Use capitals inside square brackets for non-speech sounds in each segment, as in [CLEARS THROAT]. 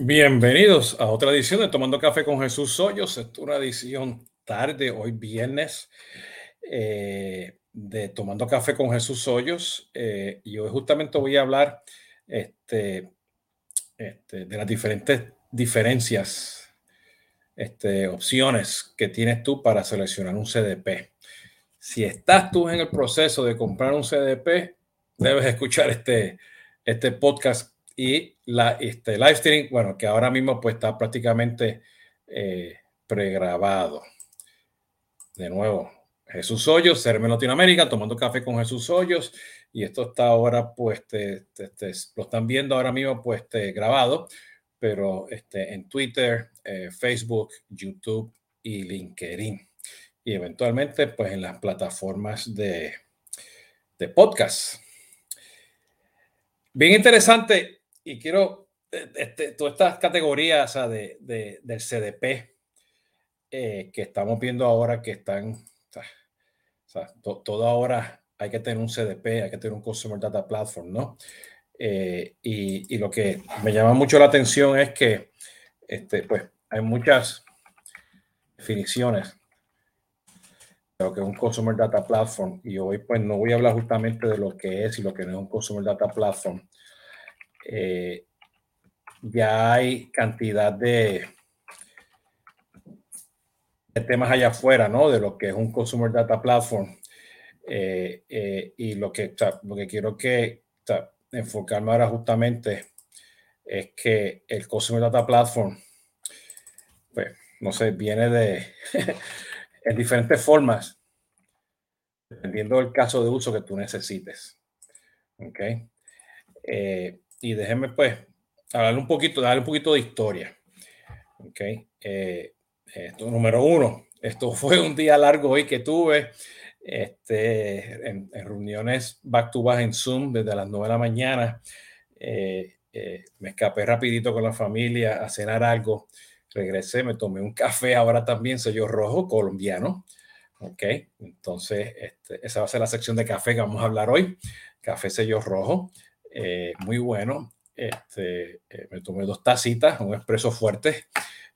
Bienvenidos a otra edición de Tomando Café con Jesús Hoyos. Es una edición tarde, hoy viernes, eh, de Tomando Café con Jesús Hoyos. Eh, y hoy justamente voy a hablar este, este, de las diferentes diferencias, este, opciones que tienes tú para seleccionar un CDP. Si estás tú en el proceso de comprar un CDP, debes escuchar este, este podcast y la, este live streaming, bueno, que ahora mismo pues está prácticamente eh, pregrabado. De nuevo, Jesús Hoyos, CRM Latinoamérica, tomando café con Jesús Hoyos. Y esto está ahora, pues, lo están viendo ahora mismo, pues, grabado, pero este, en Twitter, eh, Facebook, YouTube y LinkedIn. Y eventualmente, pues, en las plataformas de, de podcast. Bien interesante y quiero, eh, este, todas estas categorías de, del CDP eh, que estamos viendo ahora que están, o sea, todo ahora hay que tener un CDP, hay que tener un Customer Data Platform, ¿no? Eh, y, y, lo que me llama mucho la atención es que, este, pues, hay muchas definiciones de lo que es un Customer Data Platform y hoy, pues, no voy a hablar justamente de lo que es y lo que no es un Customer Data Platform, eh, ya hay cantidad de, temas allá afuera, ¿no? De lo que es un Consumer Data Platform. Eh, eh, y lo que, lo que quiero que enfocarme ahora justamente es que el Consumer Data Platform, pues, no sé, viene de [LAUGHS] en diferentes formas, dependiendo del caso de uso que tú necesites. ¿Ok? Y déjenme pues hablar un poquito, darle un poquito de historia. Ok. Eh, esto, número uno, esto [LAUGHS] fue un día largo hoy que tuve este, en, reuniones back to back en Zoom desde las 9 de la mañana. Eh, eh, me escapé rapidito con la familia a cenar algo. Regresé, me tomé un café ahora también, sello rojo colombiano. Ok, entonces este, esa va a ser la sección de café que vamos a hablar hoy. Café sello rojo. Eh, muy bueno. Este, eh, me tomé dos tacitas, un expreso fuerte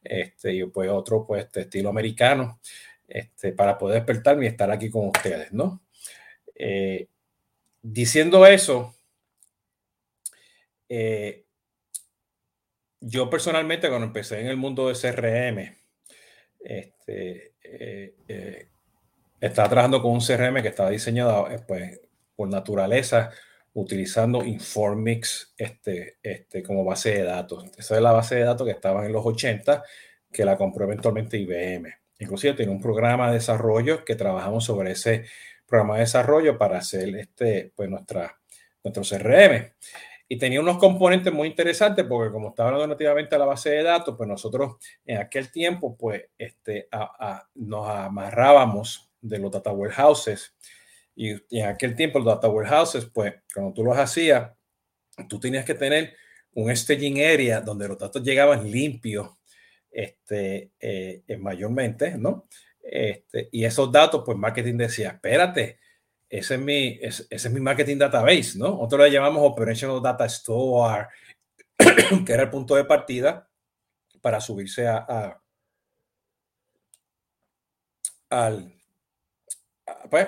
este, y pues otro pues de estilo americano este, para poder despertarme y estar aquí con ustedes, ¿no? Eh, diciendo eso, yo personalmente cuando empecé en el mundo de CRM, este, estaba trabajando con un CRM que estaba diseñado pues, por naturaleza utilizando Informix este, este, como base de datos. Esa es la base de datos que estaba en los 80, que la compró eventualmente IBM. Inclusive tiene un programa de desarrollo que trabajamos sobre ese programa de desarrollo para hacer este, pues nuestra, nuestro CRM. Y tenía unos componentes muy interesantes porque como estaba hablando nativamente a la base de datos, pues nosotros en aquel tiempo pues este, nos amarrábamos de los data warehouses y, en aquel tiempo los data warehouses, pues cuando tú los hacías, tú tenías que tener un staging area donde los datos llegaban limpios, este, eh, mayormente, ¿no? Este, y esos datos, pues marketing decía, espérate, ese es mi, ese, es mi marketing database, ¿no? Nosotros le llamamos Operational Data Store, [CLEARS THROAT] que era el punto de partida para subirse a al, pues,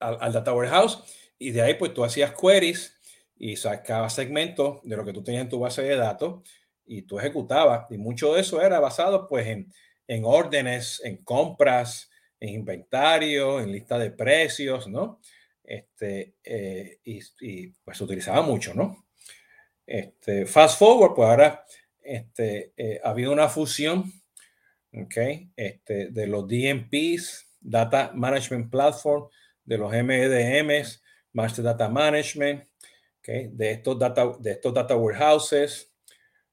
al, data warehouse y de ahí pues tú hacías queries y sacabas segmentos de lo que tú tenías en tu base de datos y tú ejecutabas. Y mucho de eso era basado pues en, en órdenes, en compras, en inventario, en lista de precios, ¿no? Este, eh, y, y, pues se utilizaba mucho, ¿no? Este, fast forward, pues ahora este, eh, ha habido una fusión, ¿ok? Este, de los DMPs, Data Management Platform, de los MEDMs, Master Data Management, okay, de, estos data, de estos data warehouses,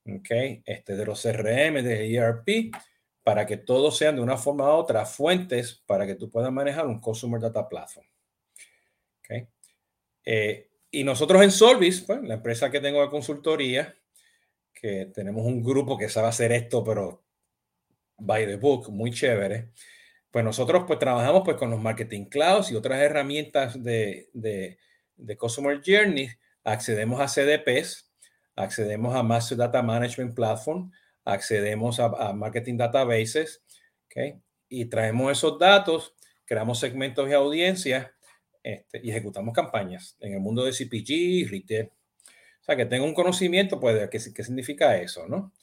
okay, este, de los CRM, de ERP, para que todos sean de una forma u otra fuentes para que tú puedas manejar un Consumer Data Platform. Okay. Eh, y nosotros en Solvis, pues, la empresa que tengo de consultoría, que tenemos un grupo que sabe hacer esto, pero by the book, muy chévere pues nosotros pues trabajamos pues con los marketing clouds y otras herramientas de, de, Customer Journey, accedemos a CDPs, accedemos a Master Data Management Platform, accedemos a, Marketing Databases, ¿okay? y traemos esos datos, creamos segmentos de audiencia este, y ejecutamos campañas en el mundo de CPG, retail. O sea, que tengo un conocimiento, pues, de qué significa eso, ¿no?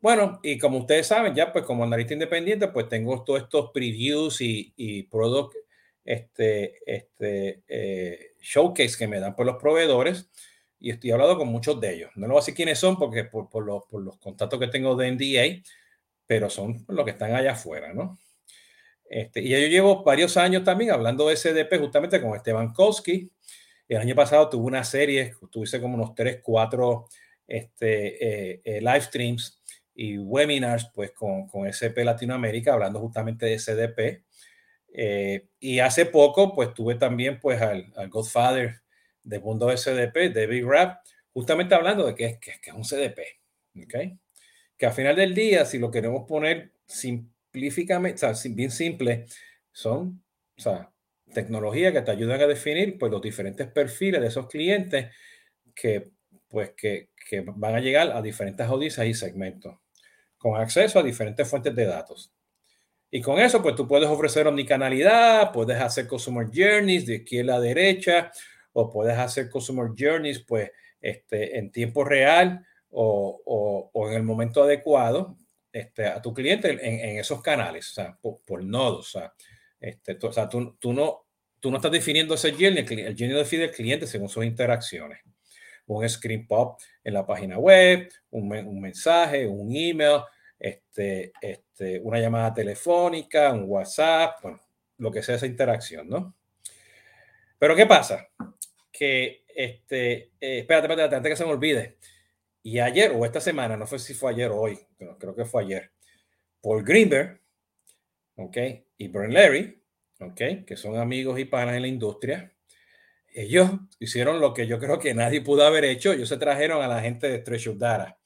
Bueno, y como ustedes saben, ya pues como analista independiente, pues tengo todos estos previews y, y product este, este, eh, showcase que me dan por los proveedores y estoy hablando con muchos de ellos. No lo voy a decir quiénes son porque por, por, los, por los contactos que tengo de NDA, pero son los que están allá afuera, ¿no? Este, y yo llevo varios años también hablando de SDP justamente con Esteban Kowski. El año pasado tuve una serie, tuve como unos 3, 4 este, eh, eh, live streams y webinars pues con, con SP Latinoamérica hablando justamente de CDP. Eh, y hace poco pues tuve también pues al, al Godfather de mundo SDP, David Rapp, justamente hablando de que es, que, es un CDP. ¿okay? Que al final del día, si lo queremos poner simplificamente, o sea, bien simple, son o sea, tecnologías que te ayudan a definir pues, los diferentes perfiles de esos clientes que, pues, que, que van a llegar a diferentes audiencias y segmentos con acceso a diferentes fuentes de datos. Y con eso, pues tú puedes ofrecer omnicanalidad, puedes hacer customer journeys de izquierda a derecha, o puedes hacer customer journeys, pues, este, en tiempo real o, o, o en el momento adecuado este, a tu cliente en, en, esos canales, o sea, por, por nodos. O sea, este, tú, o sea tú, tú, no, tú no estás definiendo ese journey, el, el journey define el cliente según sus interacciones un screen pop en la página web, un, un mensaje, un email, este, este, una llamada telefónica, un WhatsApp, bueno, lo que sea esa interacción, ¿no? Pero ¿qué pasa? Que, este, eh, espérate, espérate, antes que se me olvide. Y ayer o esta semana, no sé si fue ayer o hoy, pero creo que fue ayer, Paul Greenberg, ¿ok? Y Brent Larry, ¿ok? Que son amigos y panas en la industria, ellos hicieron lo que yo creo que nadie pudo haber hecho. Ellos se trajeron a la gente de Treasure Data,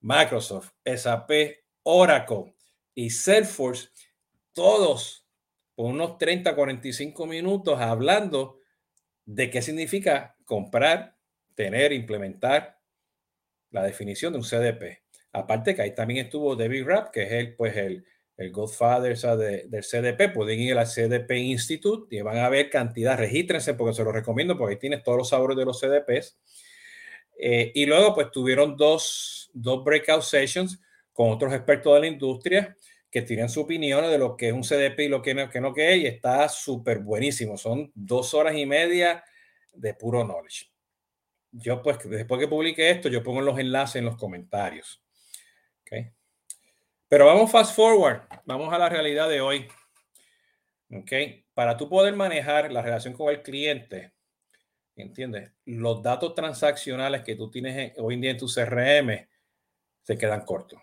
Microsoft, SAP, Oracle y Salesforce, todos por unos 30, 45 minutos hablando de qué significa comprar, tener, implementar la definición de un CDP. Aparte que ahí también estuvo David Rapp, que es el, pues el, el Godfather de, del CDP, pueden ir al CDP Institute y van a ver cantidad, regístrense porque se los recomiendo porque ahí tienes todos los sabores de los CDPs. Eh, y luego pues tuvieron dos, dos breakout sessions con otros expertos de la industria que tienen su opinión de lo que es un CDP y lo que no, que no que es, y está súper buenísimo. Son dos horas y media de puro knowledge. Yo pues después que publique esto, yo pongo los enlaces en los comentarios. Pero vamos fast forward, vamos a la realidad de hoy. ¿Ok? Para tú poder manejar la relación con el cliente, ¿entiendes? Los datos transaccionales que tú tienes hoy en día en tu CRM se quedan cortos.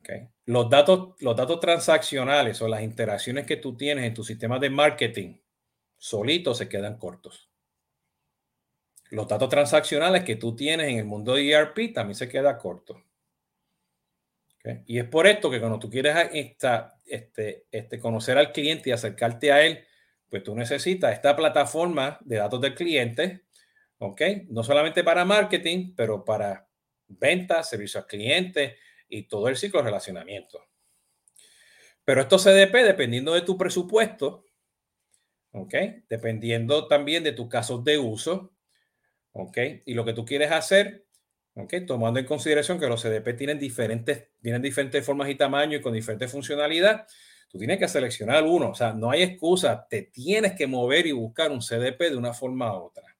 ¿Okay? Los, datos, los datos transaccionales o las interacciones que tú tienes en tu sistema de marketing solitos se quedan cortos. Los datos transaccionales que tú tienes en el mundo de ERP también se queda corto. Y es por esto que cuando tú quieres esta, este, este, conocer al cliente y acercarte a él, pues tú necesitas esta plataforma de datos del cliente, ¿ok? No solamente para marketing, pero para ventas, servicio al cliente y todo el ciclo de relacionamiento. Pero esto CDP, dependiendo de tu presupuesto, ¿ok? Dependiendo también de tus casos de uso, ¿ok? Y lo que tú quieres hacer Okay, tomando en consideración que los CDP tienen diferentes, tienen diferentes formas y tamaños y con diferentes funcionalidad, tú tienes que seleccionar uno. O sea, no hay excusa. Te tienes que mover y buscar un CDP de una forma u otra.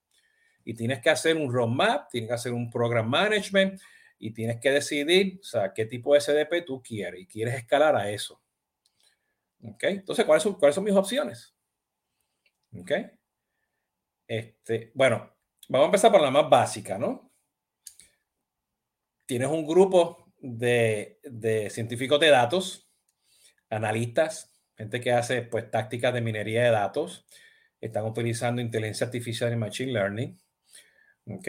Y tienes que hacer un roadmap, tienes que hacer un program management y tienes que decidir, o sea, qué tipo de CDP tú quieres y quieres escalar a eso. ¿Ok? Entonces, ¿cuáles son, cuáles son mis opciones? ¿Ok? Este, bueno, vamos a empezar por la más básica, ¿no? Tienes un grupo de, científicos de datos, analistas, gente que hace pues tácticas de minería de datos, están utilizando inteligencia artificial y machine learning, ¿ok?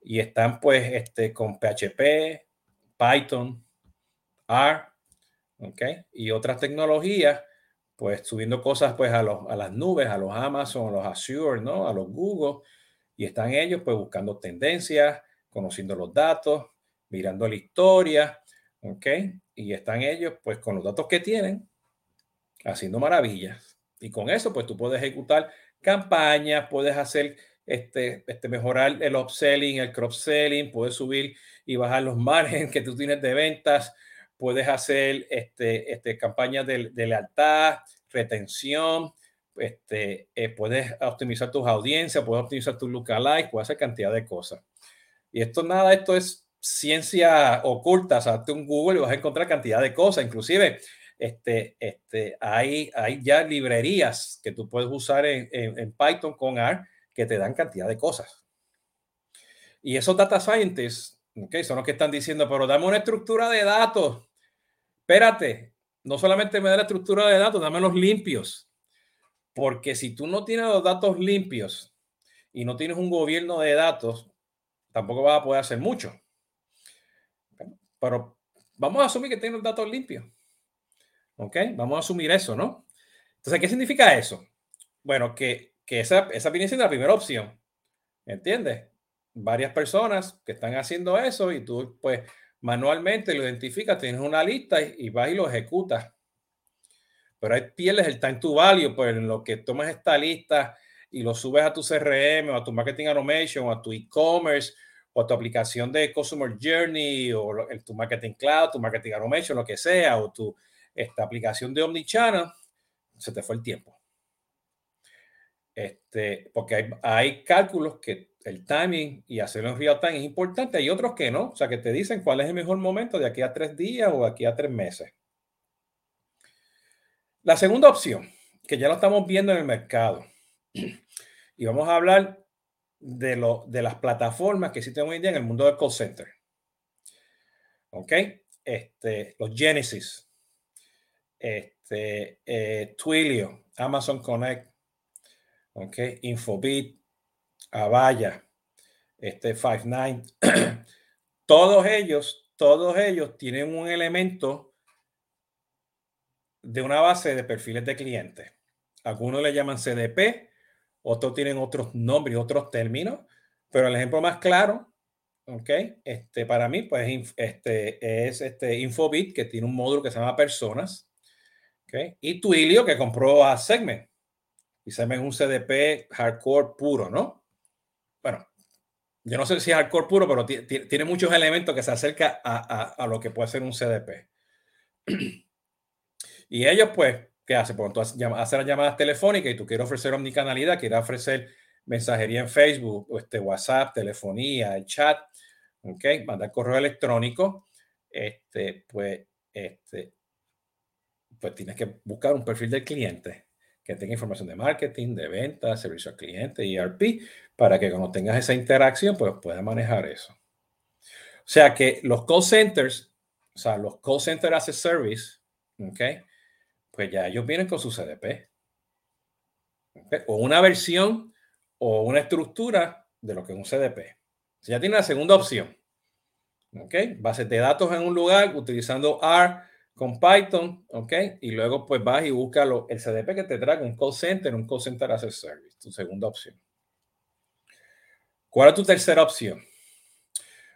Y están pues este, con PHP, Python, R, ¿ok? Y otras tecnologías, pues subiendo cosas pues a, los, a las nubes, a los Amazon, a los Azure, ¿no? A los Google, y están ellos pues buscando tendencias, conociendo los datos, mirando la historia, ¿ok? Y están ellos, pues, con los datos que tienen, haciendo maravillas. Y con eso, pues, tú puedes ejecutar campañas, puedes hacer, este, este, mejorar el upselling, el cross-selling, puedes subir y bajar los [LAUGHS] márgenes que tú tienes de ventas, puedes hacer este, este, campañas de, de lealtad, retención, este, eh, puedes optimizar tus audiencias, puedes optimizar tu lookalike, puedes hacer cantidad de cosas. Y esto nada, esto es ciencia oculta, o sea, tú en Google y vas a encontrar cantidad de cosas, inclusive este, este, hay, hay ya librerías que tú puedes usar en, Python con R que te dan cantidad de cosas. Y esos data scientists, okay, son los que están diciendo, pero dame una estructura de datos. Espérate, no solamente me da la estructura de datos, dame los limpios. Porque si tú no tienes los datos limpios y no tienes un gobierno de datos, tampoco vas a poder hacer mucho. Pero vamos a asumir que tienes los datos limpios. ¿Ok? Vamos a asumir eso, ¿no? Entonces, ¿qué significa eso? Bueno, que, que esa, esa viene siendo la primera opción. ¿Entiendes? Varias personas que están haciendo eso y tú, pues, manualmente lo identificas, tienes una lista y, y vas y lo ejecutas pero ahí pierdes el time to value, pues en lo que tomas esta lista y lo subes a tu CRM o a tu marketing automation o a tu e-commerce tu aplicación de customer journey o en tu marketing cloud, tu marketing automation, lo que sea, o tu esta aplicación de omnichannel, se te fue el tiempo. Este, porque hay, hay cálculos que el timing y hacerlo en real time es importante, hay otros que no, o sea, que te dicen cuál es el mejor momento de aquí a tres días o de aquí a tres meses. La segunda opción, que ya lo estamos viendo en el mercado, y vamos a hablar de, de las plataformas que existen hoy en día en el mundo del call center. ¿Ok? Este, los Genesis, este, eh, Twilio, Amazon Connect, ¿ok? Infobit, Avaya, este, Five9, [CLEARS THROAT] todos ellos, todos ellos tienen un elemento de una base de perfiles de clientes. Algunos le llaman CDP, otros tienen otros nombres, otros términos, pero el ejemplo más claro, ¿ok? Este, para mí, pues este, es este Infobit, que tiene un módulo que se llama Personas, ¿ok? Y Twilio, que compró a Segment. Y Segment es un CDP hardcore puro, ¿no? Bueno, yo no sé si es hardcore puro, pero tiene muchos elementos que se acerca a, a, a lo que puede ser un CDP. [CLEARS THROAT] Y ellos, pues, ¿qué hacen? Pues tú haces las llamadas telefónicas y tú quieres ofrecer omnicanalidad, quieres ofrecer mensajería en Facebook, o este WhatsApp, telefonía, el chat, ¿ok? Mandar correo electrónico, este, pues, este, pues tienes que buscar un perfil del cliente que tenga información de marketing, de venta, servicio al cliente, ERP, para que cuando tengas esa interacción, pues puedas manejar eso. O sea que los call centers, o sea, los call centers as a service, ¿ok? Pues ya ellos vienen con su CDP. O una versión o una estructura de lo que es un CDP. ya tiene la segunda opción. ¿Ok? Bases de datos en un lugar utilizando R con Python. ¿Ok? Y luego pues vas y buscas el CDP que te trae un call center, un call center as a service. Tu segunda opción. ¿Cuál es tu tercera opción?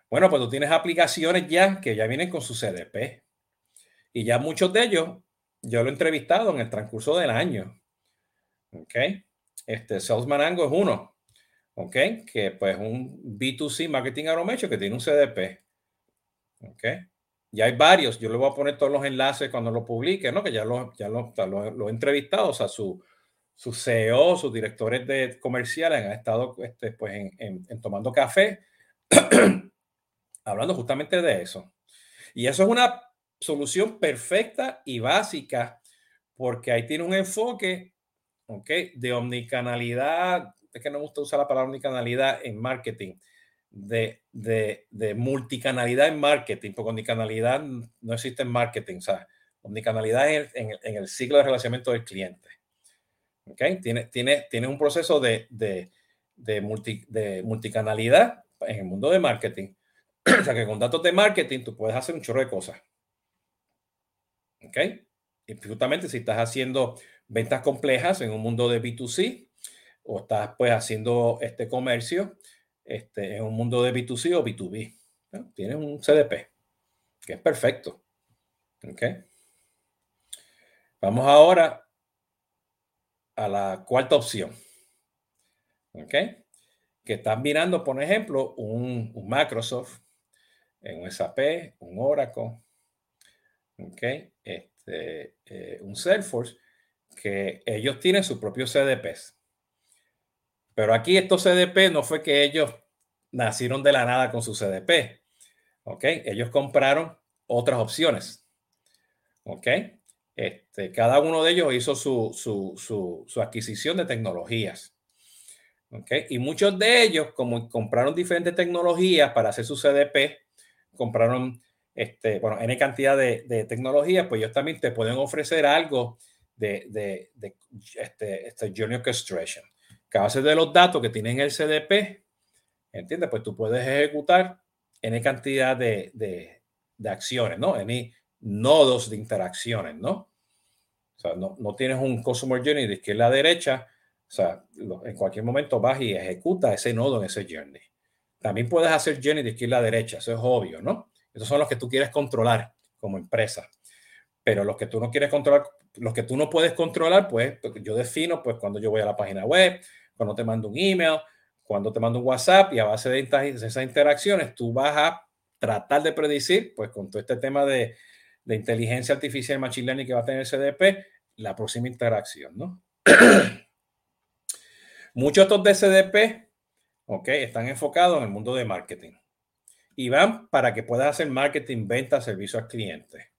Bueno, pues tú tienes aplicaciones ya que ya vienen con su CDP. Y ya muchos de ellos yo lo he entrevistado en el transcurso del año. ¿Ok? Este Salesman Ango es uno. ¿Ok? Que pues un B2C Marketing Automation que tiene un CDP. ¿Ok? Ya hay varios. Yo le voy a poner todos los enlaces cuando lo publique, ¿no? Que ya lo, ya lo, lo, he entrevistado. O sea, su, su CEO, sus directores de comerciales han estado este, pues, en tomando café [CLEARS THROAT] hablando justamente de eso. Y eso es una solución perfecta y básica, porque ahí tiene un enfoque, ¿ok? De omnicanalidad, es que no me gusta usar la palabra omnicanalidad en marketing, de, de, de multicanalidad en marketing, porque omnicanalidad no existe en marketing, sea, omnicanalidad es en, en, el ciclo de relacionamiento del cliente. ¿Ok? Tiene, tiene, tiene un proceso de, de, de, multi, de multicanalidad en el mundo de marketing. [CLEARS THROAT] o sea que con datos de marketing tú puedes hacer un chorro de cosas. ¿Ok? Y justamente si estás haciendo ventas complejas en un mundo de B2C o estás pues haciendo este comercio, este, en un mundo de B2C o B2B. Tienes un CDP, que es perfecto. ¿Ok? Vamos ahora a la cuarta opción. ¿Ok? Que están mirando, por ejemplo, un, Microsoft, un SAP, un Oracle, ¿ok? Este, eh, un Salesforce, que ellos tienen sus propios CDPs. Pero aquí estos CDP no fue que ellos nacieron de la nada con su CDP. ¿Ok? Ellos compraron otras opciones. ¿Ok? Este, cada uno de ellos hizo su, adquisición de tecnologías. ¿Ok? Y muchos de ellos, como compraron diferentes tecnologías para hacer su CDP, compraron, este, bueno, N cantidad de, de tecnologías, pues ellos también te pueden ofrecer algo de, de, de este, este Journey Orchestration. Que a base de los datos que tienen el CDP, ¿entiendes? Pues tú puedes ejecutar N cantidad de, acciones, ¿no? N nodos de interacciones, ¿no? O sea, no, no tienes un Customer Journey de izquierda a derecha, o sea, en cualquier momento vas y ejecuta ese nodo en ese journey. También puedes hacer journey de izquierda a derecha, eso es obvio, ¿no? Esos son los que tú quieres controlar como empresa. Pero los que tú no quieres controlar, los que tú no puedes controlar, pues yo defino, pues cuando yo voy a la página web, cuando te mando un email, cuando te mando un WhatsApp y a base de esas interacciones, tú vas a tratar de predecir, pues con todo este tema de, inteligencia artificial y machine learning que va a tener CDP, la próxima interacción, ¿no? [CLEARS THROAT] Muchos de estos de CDP, ok, están enfocados en el mundo de marketing y van para que puedas hacer marketing, venta, servicio al cliente.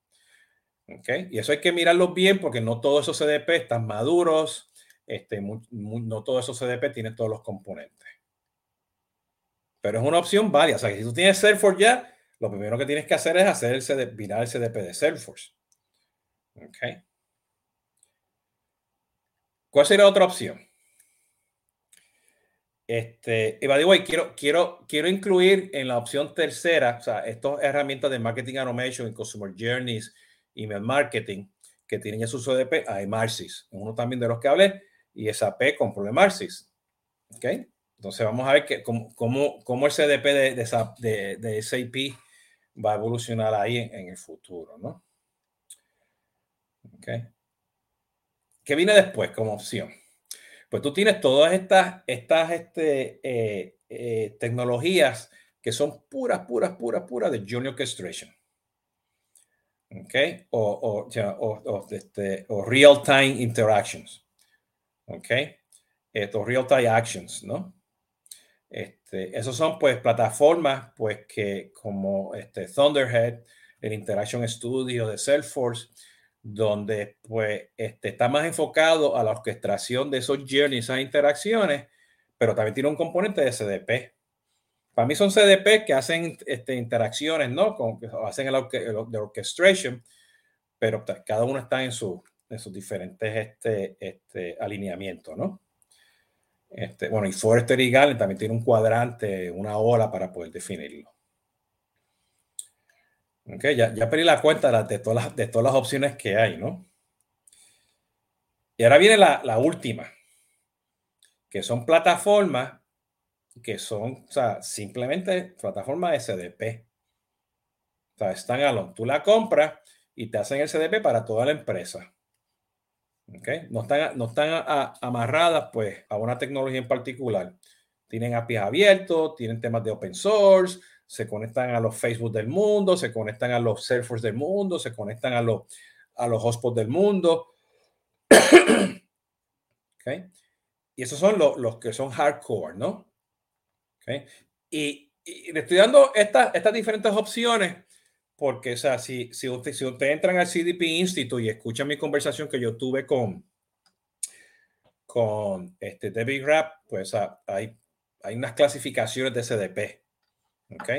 ¿ok? Y eso hay que mirarlos bien porque no todos esos CDP están maduros, este, no todos esos CDP tienen todos los componentes. Pero es una opción válida. O sea, que si tú tienes Salesforce ya, lo primero que tienes que hacer es hacer el CDP, mirar el CDP de Salesforce. ¿Ok? ¿Cuál sería otra opción? Este, y by quiero, quiero, quiero incluir en la opción tercera, o sea, estas herramientas de marketing automation y customer journeys, email marketing, que tienen ya su CDP, hay Marcis, uno también de los que hablé, y SAP compró de. ¿Ok? Entonces vamos a ver que, cómo, cómo, el CDP de, de, de, SAP va a evolucionar ahí en, el futuro, ¿no? ¿Ok? ¿Qué viene después como opción? Pues tú tienes todas estas, estas este, eh, eh, tecnologías que son puras, puras, puras, puras de Journey Orchestration. ¿Ok? O, o, este, o real-time interactions. ¿Ok? Esto, real-time actions, ¿no? Este, esos son pues plataformas pues que como este Thunderhead, el Interaction Studio de Salesforce, donde pues este, está más enfocado a la orquestación de esos journeys, esas interacciones, pero también tiene un componente de CDP. Para mí son CDP que hacen este, interacciones, ¿no? Con, hacen el, de orchestration, pero cada uno está en, su, en sus diferentes este, este, alineamientos, ¿no? Este, bueno, y Forrester y Galen también tiene un cuadrante, una ola para poder definirlo. Ok, ya, ya pedí la cuenta de todas, las, de todas las opciones que hay, ¿no? Y ahora viene la, la última, que son plataformas que son, o sea, simplemente plataformas SDP. O sea, están a Tú la compras y te hacen el CDP para toda la empresa. No están, no están amarradas pues, a una tecnología en particular. Tienen APIs abiertos, tienen temas de open source, se conectan a los Facebook del mundo, se conectan a los Salesforce del mundo, se conectan a los, a los hotspots del mundo. [CLEARS THROAT] okay. Y esos son los, los que son hardcore, ¿no? Okay. Y, y le estoy dando estas, estas diferentes opciones porque, o sea, si, si, usted, si ustedes entran al CDP Institute y escuchan mi conversación que yo tuve con, con este Debbie Rapp, pues hay, hay unas clasificaciones de CDP. ¿Ok?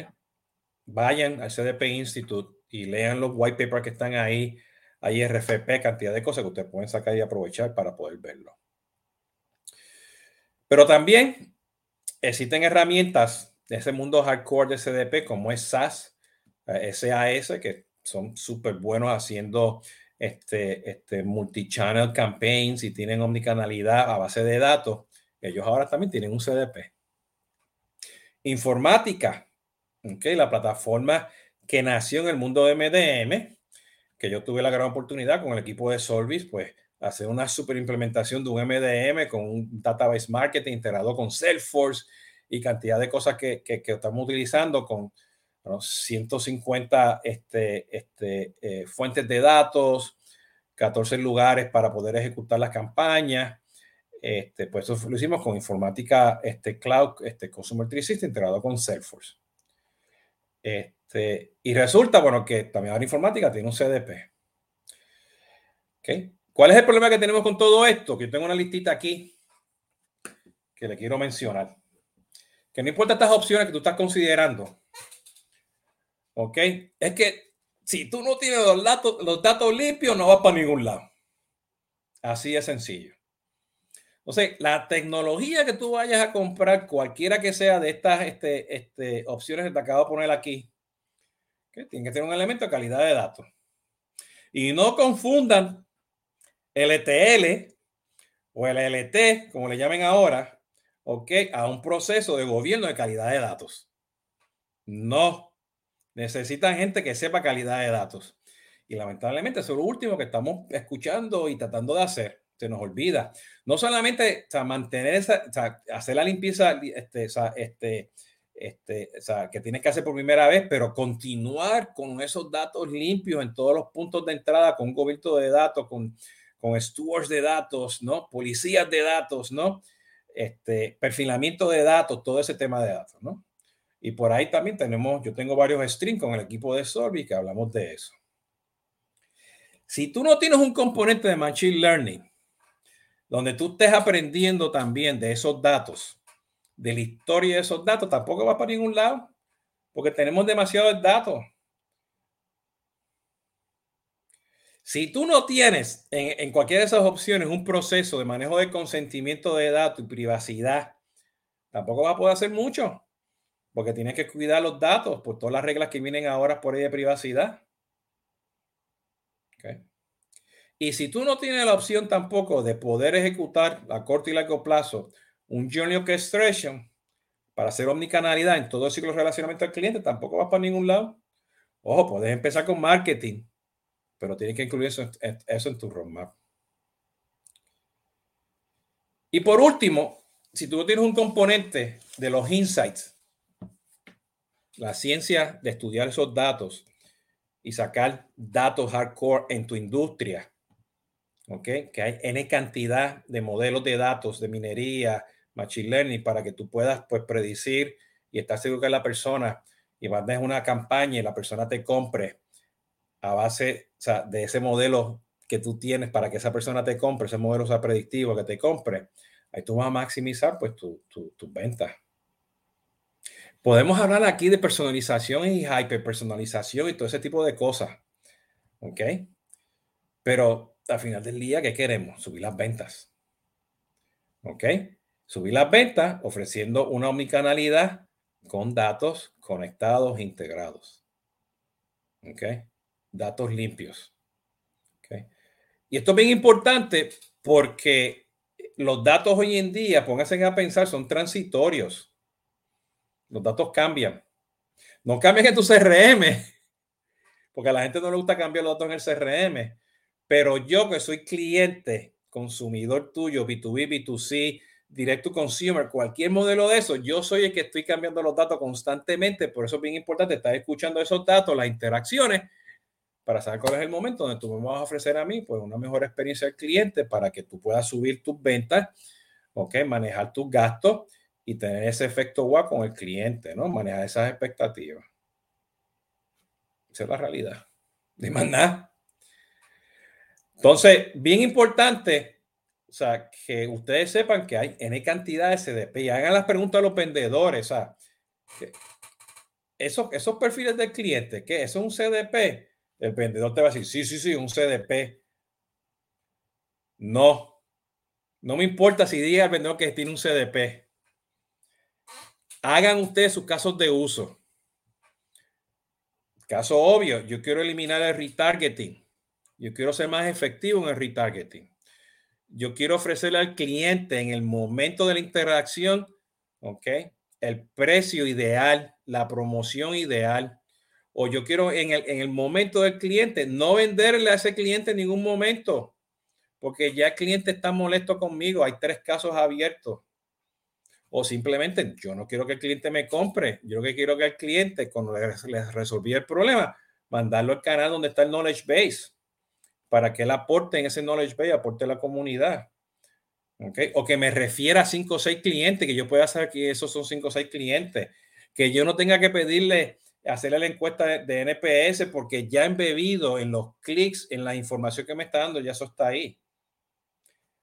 Vayan al CDP Institute y lean los white papers que están ahí. Hay RFP, cantidad de cosas que ustedes pueden sacar y aprovechar para poder verlo. Pero también existen herramientas de ese mundo hardcore de CDP como es SAS, SAS, que son súper buenos haciendo este, este multi-channel campaigns y tienen omnicanalidad a base de datos. Ellos ahora también tienen un CDP. Informática, okay, la plataforma que nació en el mundo de MDM, que yo tuve la gran oportunidad con el equipo de Solvis, pues hacer una super implementación de un MDM con un database marketing integrado con Salesforce y cantidad de cosas que, que, estamos utilizando con 150 este, este, eh, fuentes de datos, 14 lugares para poder ejecutar las campañas. Este, pues eso lo hicimos con informática este, cloud, este, Consumer 360 integrado con Salesforce. Este, y resulta, bueno, que también la informática tiene un CDP. ¿Okay? ¿Cuál es el problema que tenemos con todo esto? Que yo tengo una listita aquí que le quiero mencionar. Que no importa estas opciones que tú estás considerando. ¿Ok? Es que si tú no tienes los datos, los datos limpios, no vas para ningún lado. Así de sencillo. Entonces, la tecnología que tú vayas a comprar, cualquiera que sea de estas este, este, opciones que te acabo de poner aquí, que tiene que tener un elemento de calidad de datos. Y no confundan el ETL o el LT, como le llamen ahora, ¿ok? A un proceso de gobierno de calidad de datos. No. Necesitan gente que sepa calidad de datos. Y lamentablemente eso es lo último que estamos escuchando y tratando de hacer. Se nos olvida. No solamente mantener esa, hacer la limpieza este, este, este, que tienes que hacer por primera vez, pero continuar con esos datos limpios en todos los puntos de entrada, con un gobierno de datos, con con stewards de datos, ¿no? Policías de datos, ¿no? Este, perfilamiento de datos, todo ese tema de datos, ¿no? Y por ahí también tenemos, yo tengo varios streams con el equipo de Solvi que hablamos de eso. Si tú no tienes un componente de Machine Learning, donde tú estés aprendiendo también de esos datos, de la historia de esos datos, tampoco vas para ningún lado, porque tenemos demasiados datos. Si tú no tienes en, cualquiera de esas opciones un proceso de manejo de consentimiento de datos y privacidad, tampoco vas a poder hacer mucho, porque tienes que cuidar los datos por todas las reglas que vienen ahora por ahí de privacidad. Y si tú no tienes la opción tampoco de poder ejecutar a corto y largo plazo un journey orchestration para hacer omnicanalidad en todo el ciclo de relacionamiento al cliente, tampoco vas para ningún lado. Ojo, puedes empezar con marketing pero tienes que incluir eso, eso en tu roadmap. Y por último, si tú tienes un componente de los insights, la ciencia de estudiar esos datos y sacar datos hardcore en tu industria, ¿ok? Que hay N cantidad de modelos de datos de minería, machine learning, para que tú puedas pues predecir y estar seguro que la persona y mandes una campaña y la persona te compre a base de ese modelo que tú tienes para que esa persona te compre, ese modelo sea predictivo que te compre, ahí tú vas a maximizar pues tus tu, ventas. Podemos hablar aquí de personalización y hiperpersonalización y todo ese tipo de cosas. ¿Ok? Pero al final del día, ¿qué queremos? Subir las ventas. ¿Ok? Subir las ventas ofreciendo una omnicanalidad con datos conectados, integrados. ¿Ok? datos limpios. Y esto es bien importante porque los datos hoy en día, pónganse a pensar, son transitorios. Los datos cambian. No cambian en tu CRM, [LAUGHS] porque a la gente no le gusta cambiar los datos en el CRM. Pero yo que soy cliente, consumidor tuyo, B2B, B2C, direct to consumer, cualquier modelo de eso, yo soy el que estoy cambiando los datos constantemente. Por eso es bien importante estar escuchando esos datos, las interacciones para saber cuál es el momento donde tú me vas a ofrecer a mí pues una mejor experiencia al cliente para que tú puedas subir tus ventas, ¿ok? Manejar tus gastos y tener ese efecto wow con el cliente, ¿no? Manejar esas expectativas. Esa es la realidad. De más nada. Entonces, bien importante, o sea, que ustedes sepan que hay N cantidad de CDP y hagan las preguntas a los vendedores, o sea, esos, esos perfiles del cliente, ¿qué? ¿Eso es un CDP? el vendedor te va a decir, sí, sí, sí, un CDP. No, no me importa si diga el vendedor que tiene un CDP. Hagan ustedes sus casos de uso. Caso obvio, yo quiero eliminar el retargeting. Yo quiero ser más efectivo en el retargeting. Yo quiero ofrecerle al cliente en el momento de la interacción, ¿ok? el precio ideal, la promoción ideal, o yo quiero en el, en el momento del cliente no venderle a ese cliente en ningún momento, porque ya el cliente está molesto conmigo, hay tres casos abiertos. O simplemente yo no quiero que el cliente me compre, yo que quiero que el cliente, cuando le, resolví el problema, mandarlo al canal donde está el knowledge base, para que él aporte en ese knowledge base, aporte a la comunidad. Okay. O que me refiera a cinco o seis clientes, que yo pueda saber que esos son cinco o seis clientes, que yo no tenga que pedirle, hacerle la encuesta de, NPS, porque ya embebido en los clics, en la información que me está dando, ya eso está ahí.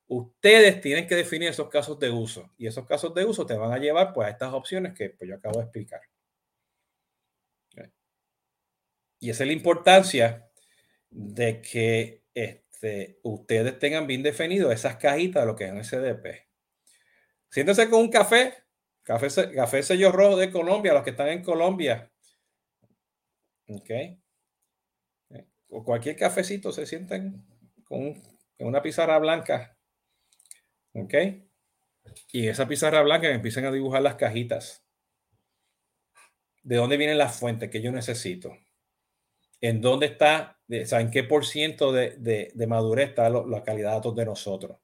Ustedes tienen que definir esos casos de uso y esos casos de uso te van a llevar pues, a estas opciones que pues, yo acabo de explicar. Y esa es la importancia de que este, ustedes tengan bien definido esas cajitas de lo que es un SDP. Siéntense con un café, café, café sello rojo de Colombia, los que están en Colombia. Ok. O cualquier cafecito se sienten con una pizarra blanca. Ok. Y esa pizarra blanca empiezan a dibujar las cajitas. ¿De dónde vienen las fuentes que yo necesito? En dónde está, o sea, en qué por ciento de, madurez está la calidad de datos de nosotros.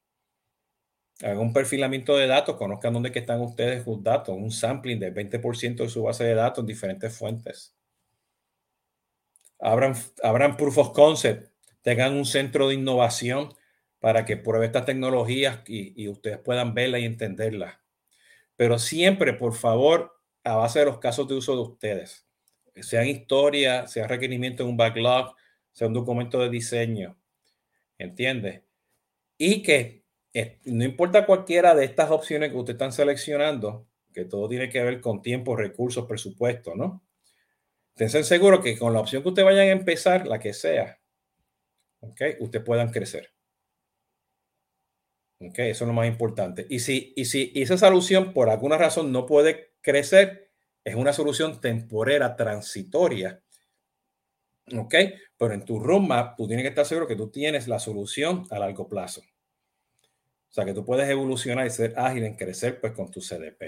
Hagan un perfilamiento de datos, conozcan dónde están ustedes sus datos, un sampling del 20% de su base de datos en diferentes fuentes. Abran, abran proof of concept, tengan un centro de innovación para que pruebe estas tecnologías y, y ustedes puedan verlas y entenderlas. Pero siempre, por favor, a base de los casos de uso de ustedes sean historia, sea requerimiento en un backlog, sea un documento de diseño. ¿Entiendes? Y que eh, no importa cualquiera de estas opciones que ustedes están seleccionando, que todo tiene que ver con tiempo, recursos, presupuesto, ¿no? Estén seguros que con la opción que ustedes vayan a empezar, la que sea, ¿ok? Ustedes puedan crecer. ¿Ok? Eso es lo más importante. Y si, y si esa solución por alguna razón no puede crecer, es una solución temporera, transitoria. ¿Ok? Pero en tu roadmap, tú tienes que estar seguro que tú tienes la solución a largo plazo. O sea, que tú puedes evolucionar y ser ágil en crecer pues con tu CDP.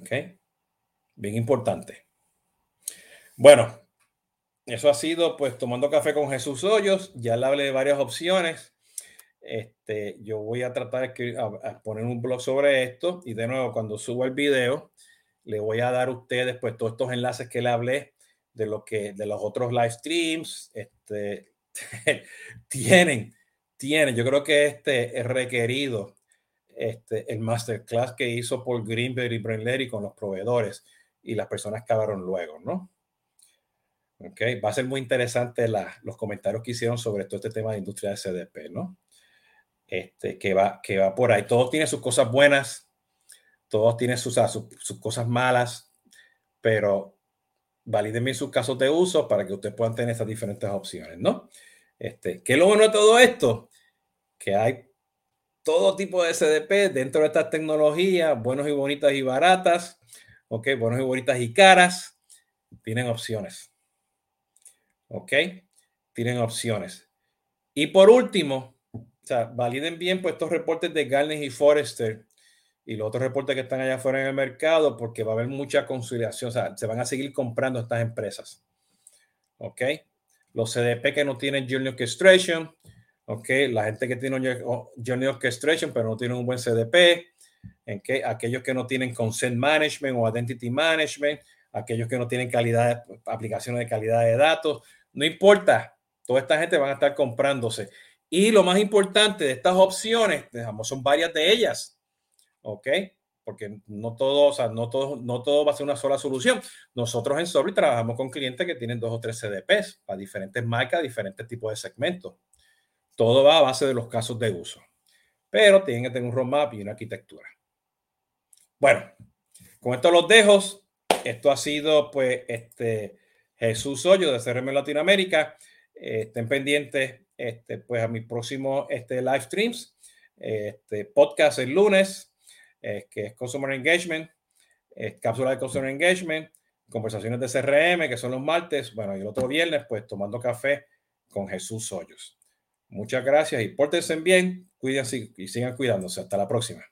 ¿Ok? Bien importante. Bueno, eso ha sido pues tomando café con Jesús Hoyos. Ya le hablé de varias opciones. Este, yo voy a tratar de a, poner un blog sobre esto y de nuevo cuando subo el video le voy a dar a ustedes pues todos estos enlaces que le hablé de lo que de los otros live streams este [LAUGHS] tienen tienen yo creo que este es requerido este el masterclass que hizo Paul Greenberg y Brent con los proveedores y las personas que hablaron luego no Ok, va a ser muy interesante los comentarios que hicieron sobre todo este tema de industria de CDP, ¿no? Este, que va, que va por ahí. Todo tiene sus cosas buenas, todos tienen sus, sus, cosas malas, pero validen sus casos de uso para que ustedes puedan tener esas diferentes opciones, ¿no? Este, ¿Qué es lo bueno de todo esto? Que hay todo tipo de SDP dentro de estas tecnologías, buenos y bonitas y baratas, ¿ok? Buenos y bonitas y caras, tienen opciones, ¿ok? Tienen opciones. Y por último, validen bien pues, estos reportes de Gartner y Forrester y los otros reportes que están allá afuera en el mercado, porque va a haber mucha conciliación, se van a seguir comprando estas empresas. ¿Ok? Los CDP que no tienen Journey Orchestration, ¿ok? La gente que tiene Journey Orchestration, pero no tienen un buen CDP, ¿en qué? Aquellos que no tienen Consent Management o Identity Management, aquellos que no tienen calidad, aplicaciones de calidad de datos, no importa, toda esta gente van a estar comprándose. Y lo más importante de estas opciones, digamos, son varias de ellas ¿ok? Porque no todo, o sea, no todo, no todo va a ser una sola solución. Nosotros en Sobre trabajamos con clientes que tienen dos o tres CDPs para diferentes marcas, diferentes tipos de segmentos. Todo va a base de los casos de uso. Pero tienen que tener un roadmap y una arquitectura. Bueno, con esto los dejo. Esto ha sido, pues, este Jesús Hoyo de CRM Latinoamérica. estén pendientes, este, pues, a mis próximos este, live streams. Este podcast el lunes que es Customer Engagement, cápsula de Customer Engagement, conversaciones de CRM, que son los martes, bueno, y el otro viernes, pues tomando café con Jesús Hoyos. Muchas gracias y pórtense bien, cuídense y sigan cuidándose. Hasta la próxima.